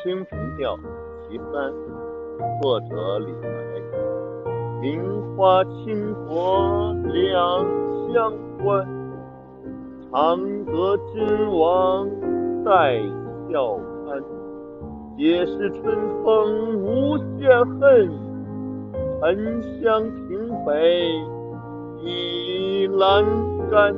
《清平调·其三》作者李白。名花倾国两相欢，长歌君王带笑看。解是春风无限恨，沉香亭北倚阑干。